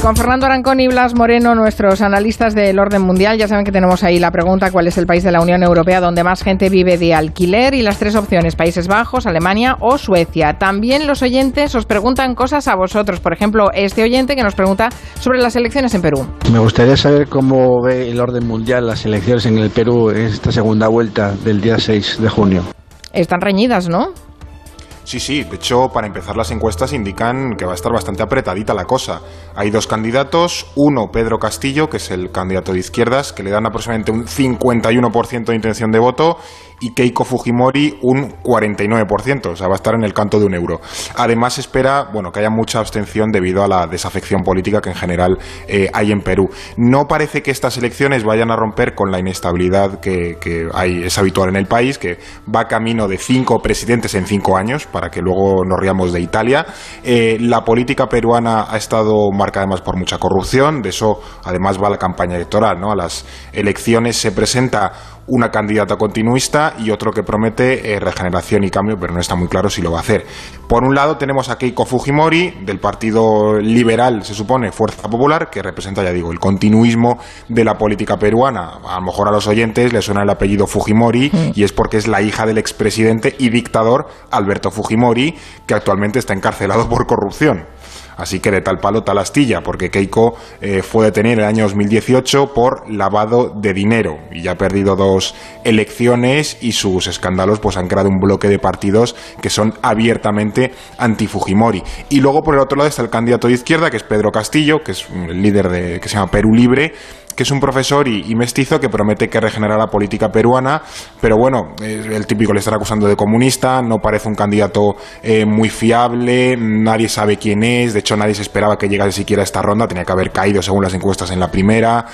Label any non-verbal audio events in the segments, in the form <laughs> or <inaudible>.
Con Fernando Arancón y Blas Moreno, nuestros analistas del orden mundial, ya saben que tenemos ahí la pregunta cuál es el país de la Unión Europea donde más gente vive de alquiler y las tres opciones, Países Bajos, Alemania o Suecia. También los oyentes os preguntan cosas a vosotros. Por ejemplo, este oyente que nos pregunta sobre las elecciones en Perú. Me gustaría saber cómo ve el orden mundial las elecciones en el Perú en esta segunda vuelta del día 6 de junio. Están reñidas, ¿no? Sí, sí, de hecho, para empezar las encuestas indican que va a estar bastante apretadita la cosa. Hay dos candidatos, uno Pedro Castillo, que es el candidato de izquierdas, que le dan aproximadamente un 51% de intención de voto, y Keiko Fujimori un 49%, o sea, va a estar en el canto de un euro. Además, espera bueno, que haya mucha abstención debido a la desafección política que en general eh, hay en Perú. No parece que estas elecciones vayan a romper con la inestabilidad que, es habitual en el país, que va camino de cinco presidentes en cinco años, para que luego nos riamos de Italia. Eh, la política peruana ha estado marcada además por mucha corrupción, de eso además va la campaña electoral, ¿no? A las elecciones se presenta una candidata continuista y otro que promete eh, regeneración y cambio, pero no está muy claro si lo va a hacer. Por un lado tenemos a Keiko Fujimori, del Partido Liberal, se supone, Fuerza Popular, que representa, ya digo, el continuismo de la política peruana. A lo mejor a los oyentes les suena el apellido Fujimori y es porque es la hija del expresidente y dictador Alberto Fujimori, que actualmente está encarcelado por corrupción. Así que de tal palo tal astilla, porque Keiko eh, fue detenido en el año 2018 por lavado de dinero y ya ha perdido dos elecciones y sus escándalos pues han creado un bloque de partidos que son abiertamente anti-Fujimori. Y luego por el otro lado está el candidato de izquierda, que es Pedro Castillo, que es el líder de, que se llama Perú Libre, que es un profesor y, mestizo que promete que regenera la política peruana, pero bueno, el típico le estará acusando de comunista, no parece un candidato eh, muy fiable, nadie sabe quién es, de hecho nadie se esperaba que llegase siquiera a esta ronda, tenía que haber caído según las encuestas en la primera,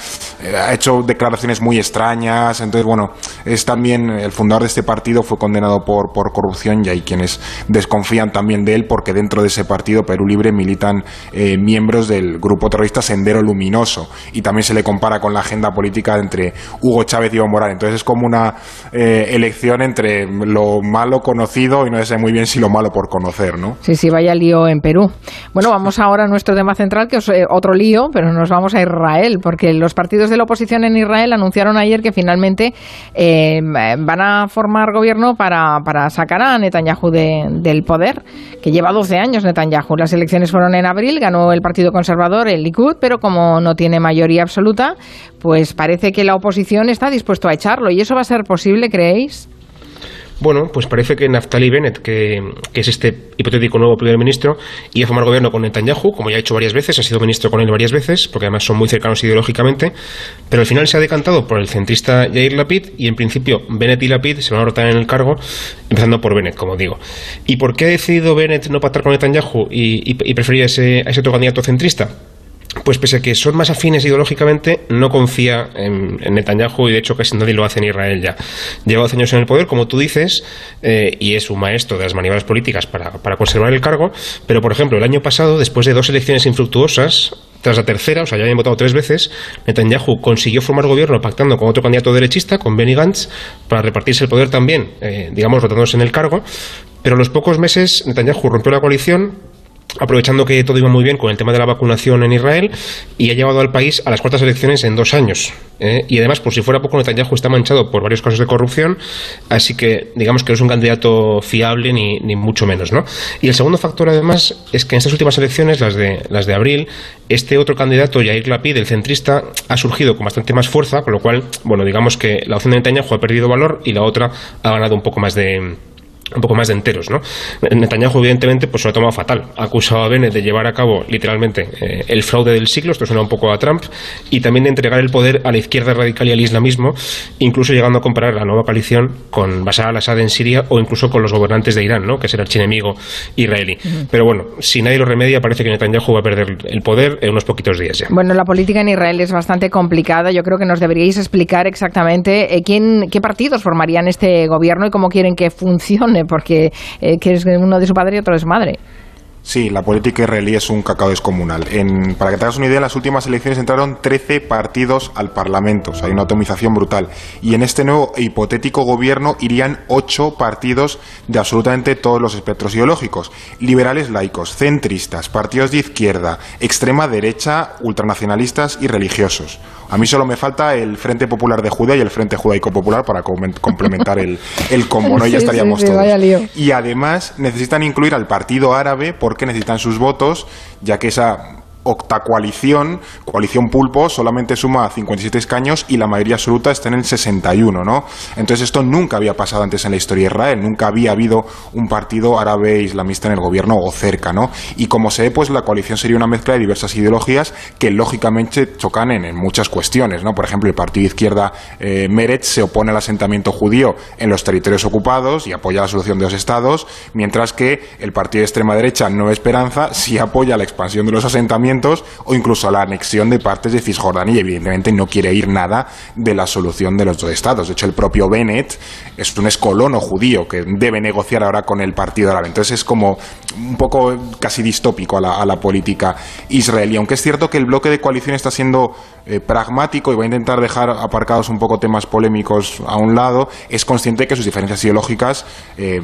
eh, ha hecho declaraciones muy extrañas, entonces bueno, es también el fundador de este partido fue condenado por, por corrupción y hay quienes desconfían también de él porque dentro de ese partido Perú Libre militan eh, miembros del grupo terrorista Sendero Luminoso y también se le compara con la agenda política entre Hugo Chávez y Evo Morales. Entonces es como una eh, elección entre lo malo conocido y no sé muy bien si lo malo por conocer, ¿no? Sí, sí, vaya lío en Perú. Bueno, vamos ahora a nuestro tema central, que es eh, otro lío, pero nos vamos a Israel, porque los partidos de la oposición en Israel anunciaron ayer que finalmente eh, van a formar gobierno para sacar a Netanyahu del poder, que lleva 12 años Netanyahu. Las elecciones fueron en abril, ganó el Partido Conservador, el Likud, pero como no tiene mayoría absoluta, pues parece que la oposición está dispuesto a echarlo. ¿Y eso va a ser posible, creéis? Bueno, pues parece que Naftali Bennett, que, es este hipotético nuevo primer ministro, iba a formar gobierno con Netanyahu, como ya ha hecho varias veces, ha sido ministro con él varias veces, porque además son muy cercanos ideológicamente, pero al final se ha decantado por el centrista Yair Lapid y en principio Bennett y Lapid se van a rotar en el cargo, empezando por Bennett, como digo. ¿Y por qué ha decidido Bennett no pactar con Netanyahu y, y preferir a ese, a ese otro candidato centrista? Pues pese a que son más afines ideológicamente, no confía en, Netanyahu y de hecho casi nadie lo hace en Israel ya. Lleva 12 años en el poder, como tú dices, eh, y es un maestro de las maniobras políticas para, conservar el cargo, pero por ejemplo, el año pasado, después de dos elecciones infructuosas, tras la tercera, o sea, ya habían votado tres veces, Netanyahu consiguió formar gobierno pactando con otro candidato derechista, con Benny Gantz, para repartirse el poder también, eh, digamos, rotándose en el cargo. Pero a los pocos meses Netanyahu rompió la coalición, aprovechando que todo iba muy bien con el tema de la vacunación en Israel y ha llevado al país a las cuartas elecciones en dos años. ¿eh? Y además, por si fuera poco, Netanyahu está manchado por varios casos de corrupción, así que digamos que no es un candidato fiable ni, ni mucho menos. ¿no? Y el segundo factor, además, es que en estas últimas elecciones, las de, las de abril, este otro candidato, Yair Lapid, el centrista, ha surgido con bastante más fuerza, con lo cual, bueno, digamos que la opción de Netanyahu ha perdido valor y la otra ha ganado un poco más de un poco más de enteros, ¿no? Netanyahu, evidentemente, pues se lo ha tomado fatal. Ha acusado a Bennett de llevar a cabo, literalmente, eh, el fraude del siglo, esto suena un poco a Trump, y también de entregar el poder a la izquierda radical y al islamismo, incluso llegando a comparar la nueva coalición con Bashar al-Assad en Siria o incluso con los gobernantes de Irán, ¿no? Que es el archienemigo israelí. Pero bueno, si nadie lo remedia, parece que Netanyahu va a perder el poder en unos poquitos días ya. Bueno, la política en Israel es bastante complicada. Yo creo que nos deberíais explicar exactamente eh, quién, qué partidos formarían este gobierno y cómo quieren que funcione porque eh, que es uno de su padre y otro de su madre. Sí, la política israelí es un cacao descomunal. para que te hagas una idea, en las últimas elecciones entraron 13 partidos al Parlamento. O sea, hay una atomización brutal. Y en este nuevo e hipotético gobierno irían 8 partidos de absolutamente todos los espectros ideológicos. Liberales laicos, centristas, partidos de izquierda, extrema derecha, ultranacionalistas y religiosos. A mí solo me falta el Frente Popular de Judea y el Frente Judaico Popular para complementar el, el combo, ¿no? ya estaríamos todos. Y además necesitan incluir al Partido Árabe porque necesitan sus votos, ya que esa octacoalición, coalición pulpo, solamente suma 57 escaños y la mayoría absoluta está en el 61, ¿no? Entonces esto nunca había pasado antes en la historia de Israel, nunca había habido un partido árabe islamista en el gobierno o cerca, ¿no? Y como se ve, pues la coalición sería una mezcla de diversas ideologías que lógicamente chocan en, muchas cuestiones, ¿no? Por ejemplo, el partido de izquierda eh, Meretz se opone al asentamiento judío en los territorios ocupados y apoya la solución de los estados, mientras que el partido de extrema derecha Nueva Esperanza sí apoya la expansión de los asentamientos o incluso la anexión de partes de Cisjordania y evidentemente no quiere ir nada de la solución de los dos estados. De hecho, el propio Bennett es un escolono judío que debe negociar ahora con el Partido Árabe. Entonces es como un poco casi distópico a la, política israelí. Aunque es cierto que el bloque de coalición está siendo eh, pragmático y voy a intentar dejar aparcados un poco temas polémicos a un lado, es consciente que sus diferencias ideológicas eh,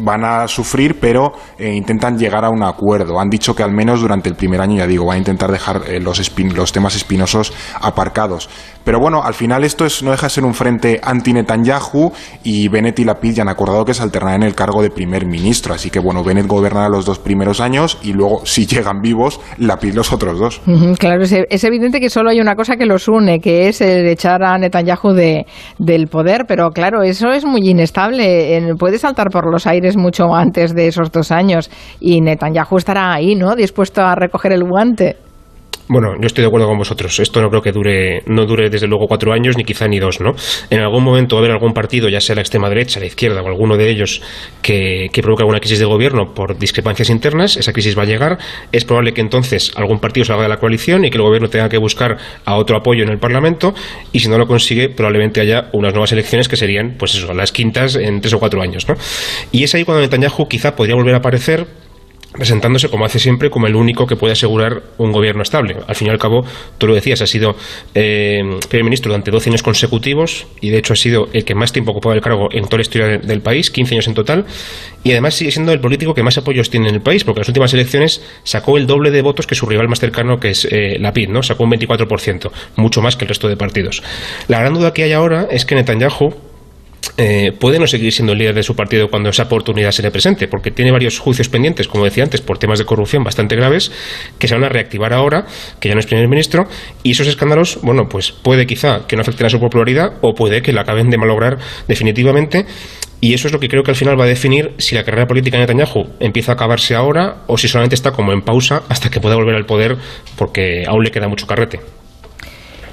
van a sufrir, pero eh, intentan llegar a un acuerdo. Han dicho que al menos durante el primer año, ya digo, van a intentar dejar eh, los, los temas espinosos aparcados. Pero bueno, al final esto es, no deja de ser un frente anti-Netanyahu y Bennett y Lapid ya han acordado que se alternarán el cargo de primer ministro. Así que bueno, Bennett gobernará los dos primeros años y luego, si llegan vivos, Lapid los otros dos. claro, es, evidente que solo hay una cosa que los une, que es el echar a Netanyahu de, del poder, pero claro, eso es muy inestable. Puede saltar por los aires mucho antes de esos dos años y Netanyahu estará ahí, ¿no? Dispuesto a recoger el guante. Bueno, yo estoy de acuerdo con vosotros. Esto no creo que dure, no dure desde luego cuatro años, ni quizá ni dos, ¿no? En algún momento va a haber algún partido, ya sea la extrema derecha, la izquierda o alguno de ellos, que, que provoque alguna crisis de gobierno por discrepancias internas. Esa crisis va a llegar. Es probable que entonces algún partido salga de la coalición y que el gobierno tenga que buscar a otro apoyo en el Parlamento. Y si no lo consigue, probablemente haya unas nuevas elecciones que serían, pues eso, las quintas en tres o cuatro años, ¿no? Y es ahí cuando Netanyahu quizá podría volver a aparecer presentándose como hace siempre como el único que puede asegurar un gobierno estable. Al fin y al cabo, tú lo decías, ha sido eh, primer ministro durante 12 años consecutivos y de hecho ha sido el que más tiempo ocupaba el cargo en toda la historia del país, 15 años en total, y además sigue siendo el político que más apoyos tiene en el país, porque en las últimas elecciones sacó el doble de votos que su rival más cercano, que es eh, la PID, ¿no? Sacó un 24%, mucho más que el resto de partidos. La gran duda que hay ahora es que Netanyahu eh, puede no seguir siendo el líder de su partido cuando esa oportunidad se le presente, porque tiene varios juicios pendientes, como decía antes, por temas de corrupción bastante graves, que se van a reactivar ahora, que ya no es primer ministro, y esos escándalos, bueno, pues puede quizá que no afecten a su popularidad o puede que la acaben de malograr definitivamente. Y eso es lo que creo que al final va a definir si la carrera política de Netanyahu empieza a acabarse ahora o si solamente está como en pausa hasta que pueda volver al poder porque aún le queda mucho carrete.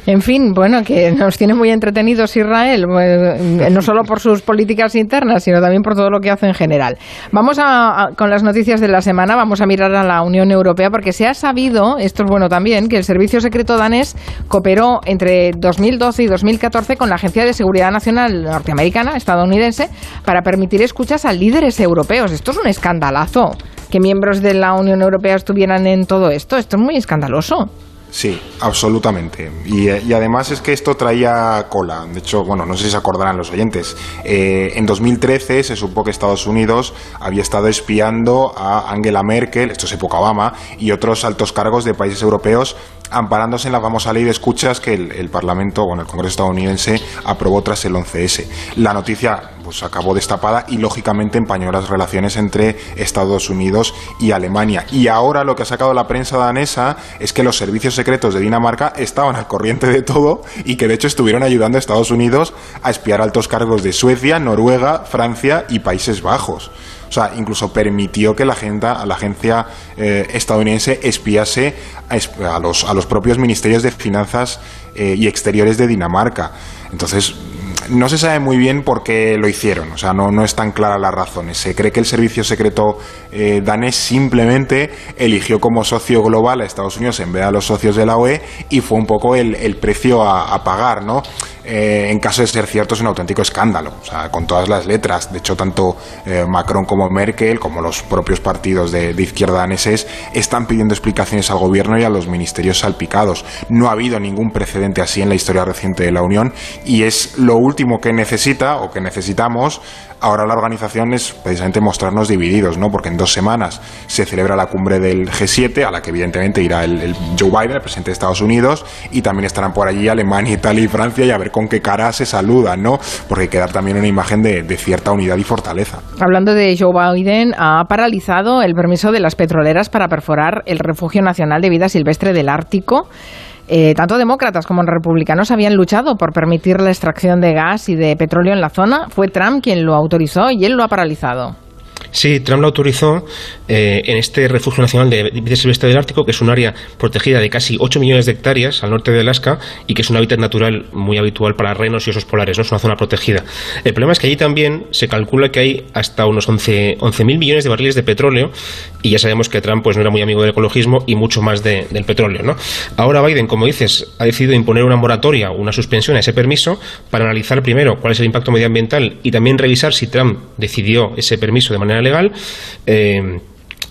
En fin, bueno, que nos tiene muy entretenidos Israel, eh, <laughs> no solo por sus políticas internas, sino también por todo lo que hace en general. Vamos a, con las noticias de la semana, vamos a mirar a la Unión Europea, porque se ha sabido, esto es bueno también, que el Servicio Secreto danés cooperó entre 2012 y 2014 con la Agencia de Seguridad Nacional norteamericana, estadounidense, para permitir escuchas a líderes europeos. Esto es un escandalazo, que miembros de la Unión Europea estuvieran en todo esto. Esto es muy escandaloso. Sí, absolutamente. Y, además es que esto traía cola. De hecho, bueno, no sé si se acordarán los oyentes. Eh, en 2013 se supo que Estados Unidos había estado espiando a Angela Merkel, esto es época Obama, y otros altos cargos de países europeos amparándose en la famosa ley de escuchas que el, Parlamento, bueno, el Congreso estadounidense aprobó tras el 11S. La noticia pues acabó destapada y lógicamente empañó las relaciones entre Estados Unidos y Alemania. Y ahora lo que ha sacado la prensa danesa es que los servicios secretos de Dinamarca estaban al corriente de todo y que de hecho estuvieron ayudando a Estados Unidos a espiar altos cargos de Suecia, Noruega, Francia y Países Bajos. O sea, incluso permitió que la, agenda, la agencia eh, estadounidense espiase a, los, a los propios ministerios de finanzas eh, y exteriores de Dinamarca. Entonces, no se sabe muy bien por qué lo hicieron, o sea, no, no están claras las razones. Se cree que el servicio secreto eh, danés simplemente eligió como socio global a Estados Unidos en vez de a los socios de la OE y fue un poco el, precio a, pagar, ¿no? Eh, en caso de ser cierto, es un auténtico escándalo, o sea, con todas las letras. De hecho, tanto eh, Macron como Merkel, como los propios partidos de, izquierda daneses, están pidiendo explicaciones al gobierno y a los ministerios salpicados. No ha habido ningún precedente así en la historia reciente de la Unión y es lo último que necesita o que necesitamos ahora la organización es precisamente mostrarnos divididos, ¿no? Porque en dos semanas se celebra la cumbre del G7, a la que evidentemente irá el, Joe Biden, el presidente de Estados Unidos, y también estarán por allí Alemania, Italia y Francia, y a ver con qué cara se saludan, ¿no? Porque hay que dar también una imagen de cierta unidad y fortaleza. Hablando de Joe Biden, ha paralizado el permiso de las petroleras para perforar el refugio nacional de vida silvestre del Ártico. Eh, tanto demócratas como republicanos habían luchado por permitir la extracción de gas y de petróleo en la zona. Fue Trump quien lo autorizó y él lo ha paralizado. Sí, Trump lo autorizó eh, en este refugio nacional de vida silvestre del Ártico, que es un área protegida de casi 8 millones de hectáreas al norte de Alaska y que es un hábitat natural muy habitual para renos y osos polares, ¿no? es una zona protegida. El problema es que allí también se calcula que hay hasta unos 11.000 11 millones de barriles de petróleo y ya sabemos que Trump pues, no era muy amigo del ecologismo y mucho más del petróleo. ¿no? Ahora Biden, como dices, ha decidido imponer una moratoria, una suspensión a ese permiso para analizar primero cuál es el impacto medioambiental y también revisar si Trump decidió ese permiso de manera legal. Eh,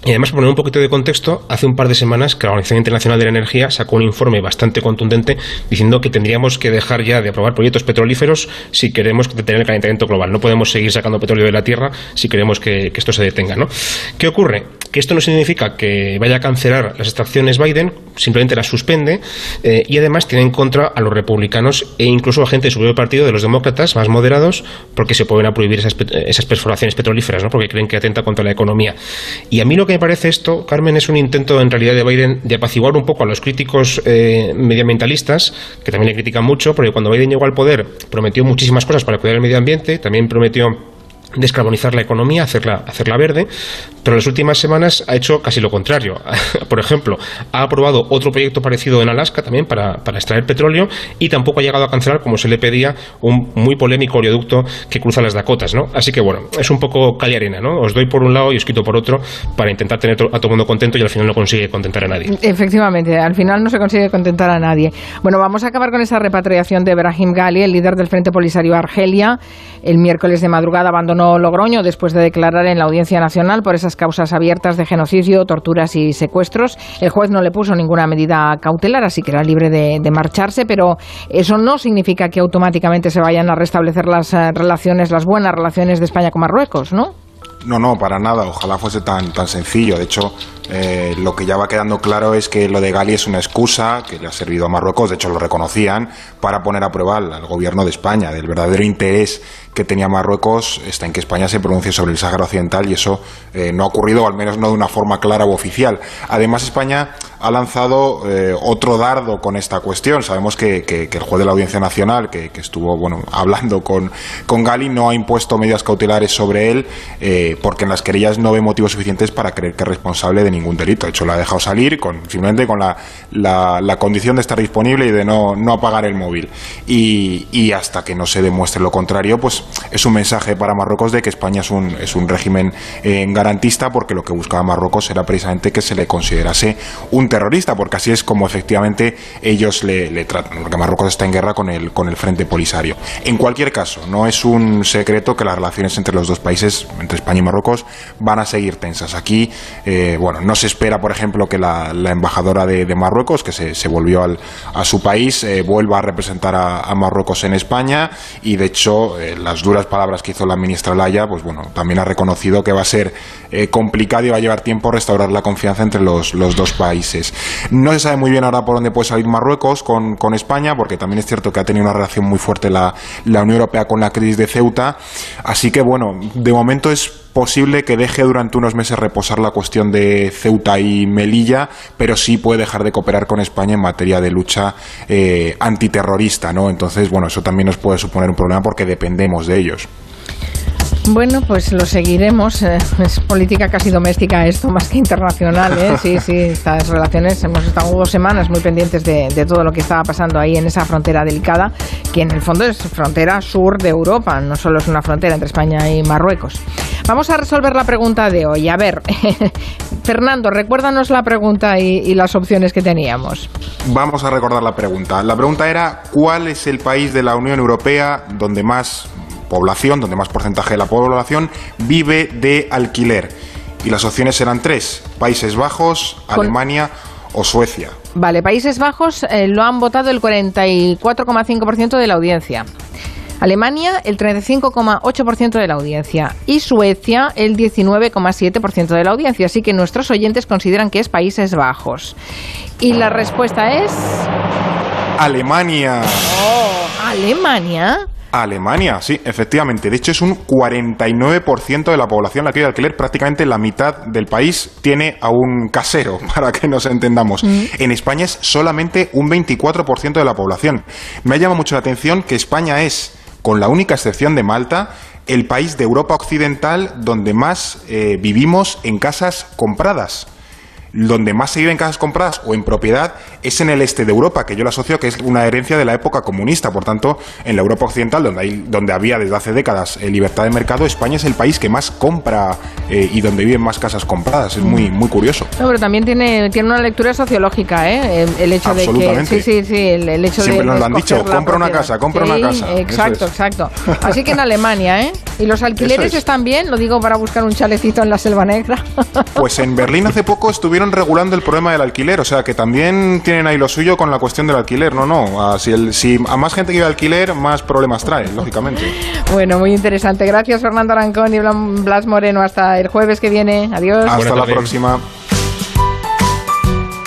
y además, para poner un poquito de contexto, hace un par de semanas que la Organización Internacional de la Energía sacó un informe bastante contundente diciendo que tendríamos que dejar ya de aprobar proyectos petrolíferos si queremos detener el calentamiento global. No podemos seguir sacando petróleo de la Tierra si queremos que, esto se detenga. ¿no? ¿Qué ocurre? Que esto no significa que vaya a cancelar las extracciones Biden, simplemente las suspende eh, y además tiene en contra a los republicanos e incluso a gente de su propio partido, de los demócratas más moderados, porque se pueden prohibir esas, esas perforaciones petrolíferas, ¿no? porque creen que atenta contra la economía. Y a mí lo que me parece esto, Carmen, es un intento en realidad de Biden de apaciguar un poco a los críticos eh, medioambientalistas, que también le critican mucho, porque cuando Biden llegó al poder prometió muchísimas cosas para cuidar el medio ambiente, también prometió descarbonizar la economía, hacerla, hacerla verde, pero en las últimas semanas ha hecho casi lo contrario. <laughs> Por ejemplo, ha aprobado otro proyecto parecido en Alaska también para, extraer petróleo y tampoco ha llegado a cancelar, como se le pedía, un muy polémico oleoducto que cruza las Dakotas. ¿no? Así que bueno, es un poco cal y arena. ¿no? Os doy por un lado y os quito por otro para intentar tener a todo el mundo contento y al final no consigue contentar a nadie. Efectivamente, al final no se consigue contentar a nadie. Bueno, vamos a acabar con esa repatriación de Brahim Gali, el líder del Frente Polisario Argelia. El miércoles de madrugada abandonó Logroño después de declarar en la Audiencia Nacional por esas causas abiertas de genocidio, torturas y secuestros. El juez no le puso ninguna medida cautelar, así que era libre de, de marcharse, pero eso no significa que automáticamente se vayan a restablecer las eh, relaciones, las buenas relaciones de España con Marruecos, ¿no? No, no, para nada. Ojalá fuese tan, tan sencillo. De hecho, eh, lo que ya va quedando claro es que lo de Gali es una excusa que le ha servido a Marruecos, de hecho lo reconocían, para poner a prueba al, gobierno de España. Del verdadero interés que tenía Marruecos está en que España se pronuncie sobre el Sáhara Occidental y eso eh, no ha ocurrido, al menos no de una forma clara o oficial. Además, España ha lanzado eh, otro dardo con esta cuestión. Sabemos que, el juez de la Audiencia Nacional, que, estuvo bueno, <laughs> hablando con, con, Gali, no ha impuesto medidas cautelares sobre él porque en las querellas no ve motivos suficientes para creer que es responsable de ningún delito. De hecho, lo ha dejado salir con, simplemente con la, la, condición de estar disponible y de no, no apagar el móvil. Y, y, hasta que no se demuestre lo contrario, pues es un mensaje para Marruecos de que España es un, es un régimen eh, garantista porque lo que buscaba Marruecos era precisamente que se le considerase un terrorista, porque así es como efectivamente ellos le, le tratan, porque Marruecos está en guerra con el, con el Frente Polisario. En cualquier caso, no es un secreto que las relaciones entre los dos países, entre España y Marruecos, van a seguir tensas. Aquí, eh, bueno, no se espera, por ejemplo, que la, embajadora de, Marruecos, que se, volvió a su país, eh, vuelva a representar a, Marruecos en España y, de hecho, eh, las duras palabras que hizo la ministra Laya, pues bueno, también ha reconocido que va a ser complicado y va a llevar tiempo restaurar la confianza entre los, dos países. No se sabe muy bien ahora por dónde puede salir Marruecos con, España, porque también es cierto que ha tenido una relación muy fuerte la, la Unión Europea con la crisis de Ceuta. Así que, bueno, de momento es posible que deje durante unos meses reposar la cuestión de Ceuta y Melilla, pero sí puede dejar de cooperar con España en materia de lucha eh, antiterrorista, ¿no? Entonces, bueno, eso también nos puede suponer un problema porque dependemos de ellos. Bueno, pues lo seguiremos. Eh, es política casi doméstica esto, más que internacional. ¿eh? Sí, sí, <laughs> estas relaciones. Hemos estado dos semanas muy pendientes de, de, todo lo que estaba pasando ahí en esa frontera delicada, que en el fondo es frontera sur de Europa, no solo es una frontera entre España y Marruecos. Vamos a resolver la pregunta de hoy. A ver, <laughs> Fernando, recuérdanos la pregunta y, y las opciones que teníamos. Vamos a recordar la pregunta. La pregunta era, ¿cuál es el país de la Unión Europea donde más población, donde más porcentaje de la población vive de alquiler. Y las opciones eran tres, Países Bajos, Alemania o Suecia. Vale, Países Bajos eh, lo han votado el 44,5% de la audiencia. Alemania el 35,8% de la audiencia y Suecia el 19,7% de la audiencia. Así que nuestros oyentes consideran que es Países Bajos. Y la respuesta es... Alemania. Oh, Alemania. Alemania, sí, efectivamente. De hecho, es un 49% de la población la que vive alquiler. Prácticamente la mitad del país tiene a un casero, <laughs> para que nos entendamos. Mm. En España es solamente un 24% de la población. Me ha llamado mucho la atención que España es, con la única excepción de Malta, el país de Europa Occidental donde más eh, vivimos en casas compradas donde más se vive en casas compradas o en propiedad es en el este de Europa, que yo lo asocio que es una herencia de la época comunista. Por tanto, en la Europa occidental, donde, hay, donde había desde hace décadas eh, libertad de mercado, España es el país que más compra eh, y donde viven más casas compradas. Es muy, muy curioso. No, pero también tiene, tiene una lectura sociológica, ¿eh? El, hecho de que. Sí, sí, sí. El, hecho Siempre de, nos lo han dicho, compra una casa, compra una casa. Exacto, exacto. <laughs> Así que en Alemania, ¿eh? ¿Y los alquileres están bien? Lo digo para buscar un chalecito en la selva negra. Pues en Berlín hace poco estuvieron regulando el problema del alquiler, o sea que también tienen ahí lo suyo con la cuestión del alquiler. No, no, si, el, si a más gente que vive alquiler, más problemas trae, lógicamente. Bueno, muy interesante. Gracias Fernando Arancón y Blas Moreno. Hasta el jueves que viene. Adiós. Hasta la próxima.